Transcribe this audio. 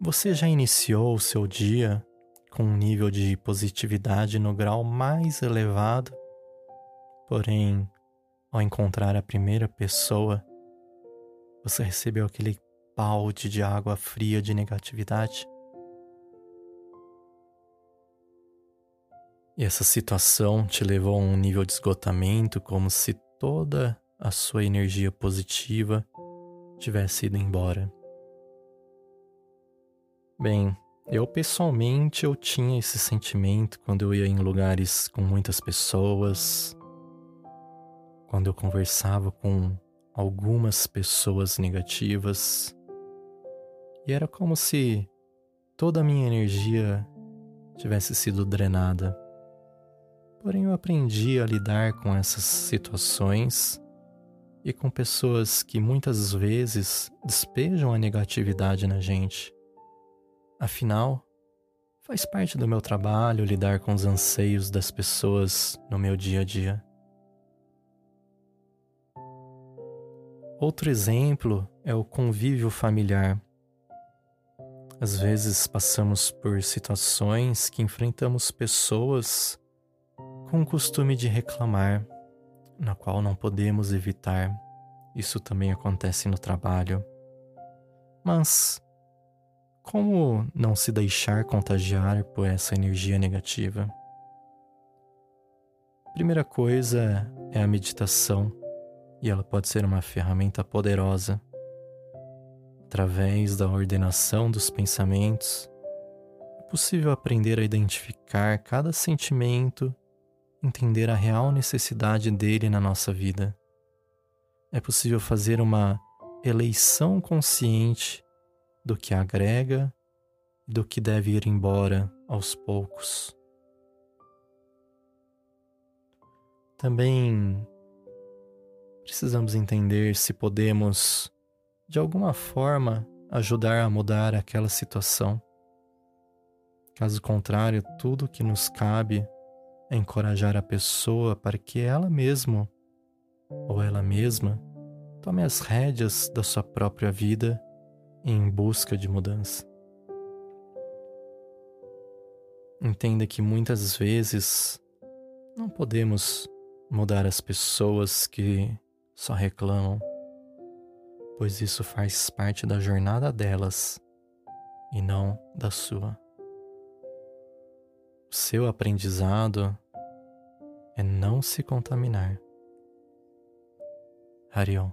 Você já iniciou o seu dia com um nível de positividade no grau mais elevado? Porém, ao encontrar a primeira pessoa, você recebeu aquele balde de água fria de negatividade? E essa situação te levou a um nível de esgotamento, como se toda a sua energia positiva tivesse ido embora. Bem, eu pessoalmente eu tinha esse sentimento quando eu ia em lugares com muitas pessoas, quando eu conversava com algumas pessoas negativas. E era como se toda a minha energia tivesse sido drenada. Porém, eu aprendi a lidar com essas situações e com pessoas que muitas vezes despejam a negatividade na gente. Afinal, faz parte do meu trabalho lidar com os anseios das pessoas no meu dia a dia. Outro exemplo é o convívio familiar. Às vezes passamos por situações que enfrentamos pessoas com o costume de reclamar, na qual não podemos evitar. Isso também acontece no trabalho. Mas como não se deixar contagiar por essa energia negativa? Primeira coisa é a meditação, e ela pode ser uma ferramenta poderosa. Através da ordenação dos pensamentos, é possível aprender a identificar cada sentimento, entender a real necessidade dele na nossa vida. É possível fazer uma eleição consciente do que agrega e do que deve ir embora aos poucos. Também precisamos entender se podemos, de alguma forma, ajudar a mudar aquela situação. Caso contrário, tudo que nos cabe é encorajar a pessoa para que ela mesma ou ela mesma tome as rédeas da sua própria vida em busca de mudança. Entenda que muitas vezes não podemos mudar as pessoas que só reclamam, pois isso faz parte da jornada delas e não da sua. O seu aprendizado é não se contaminar. Harion.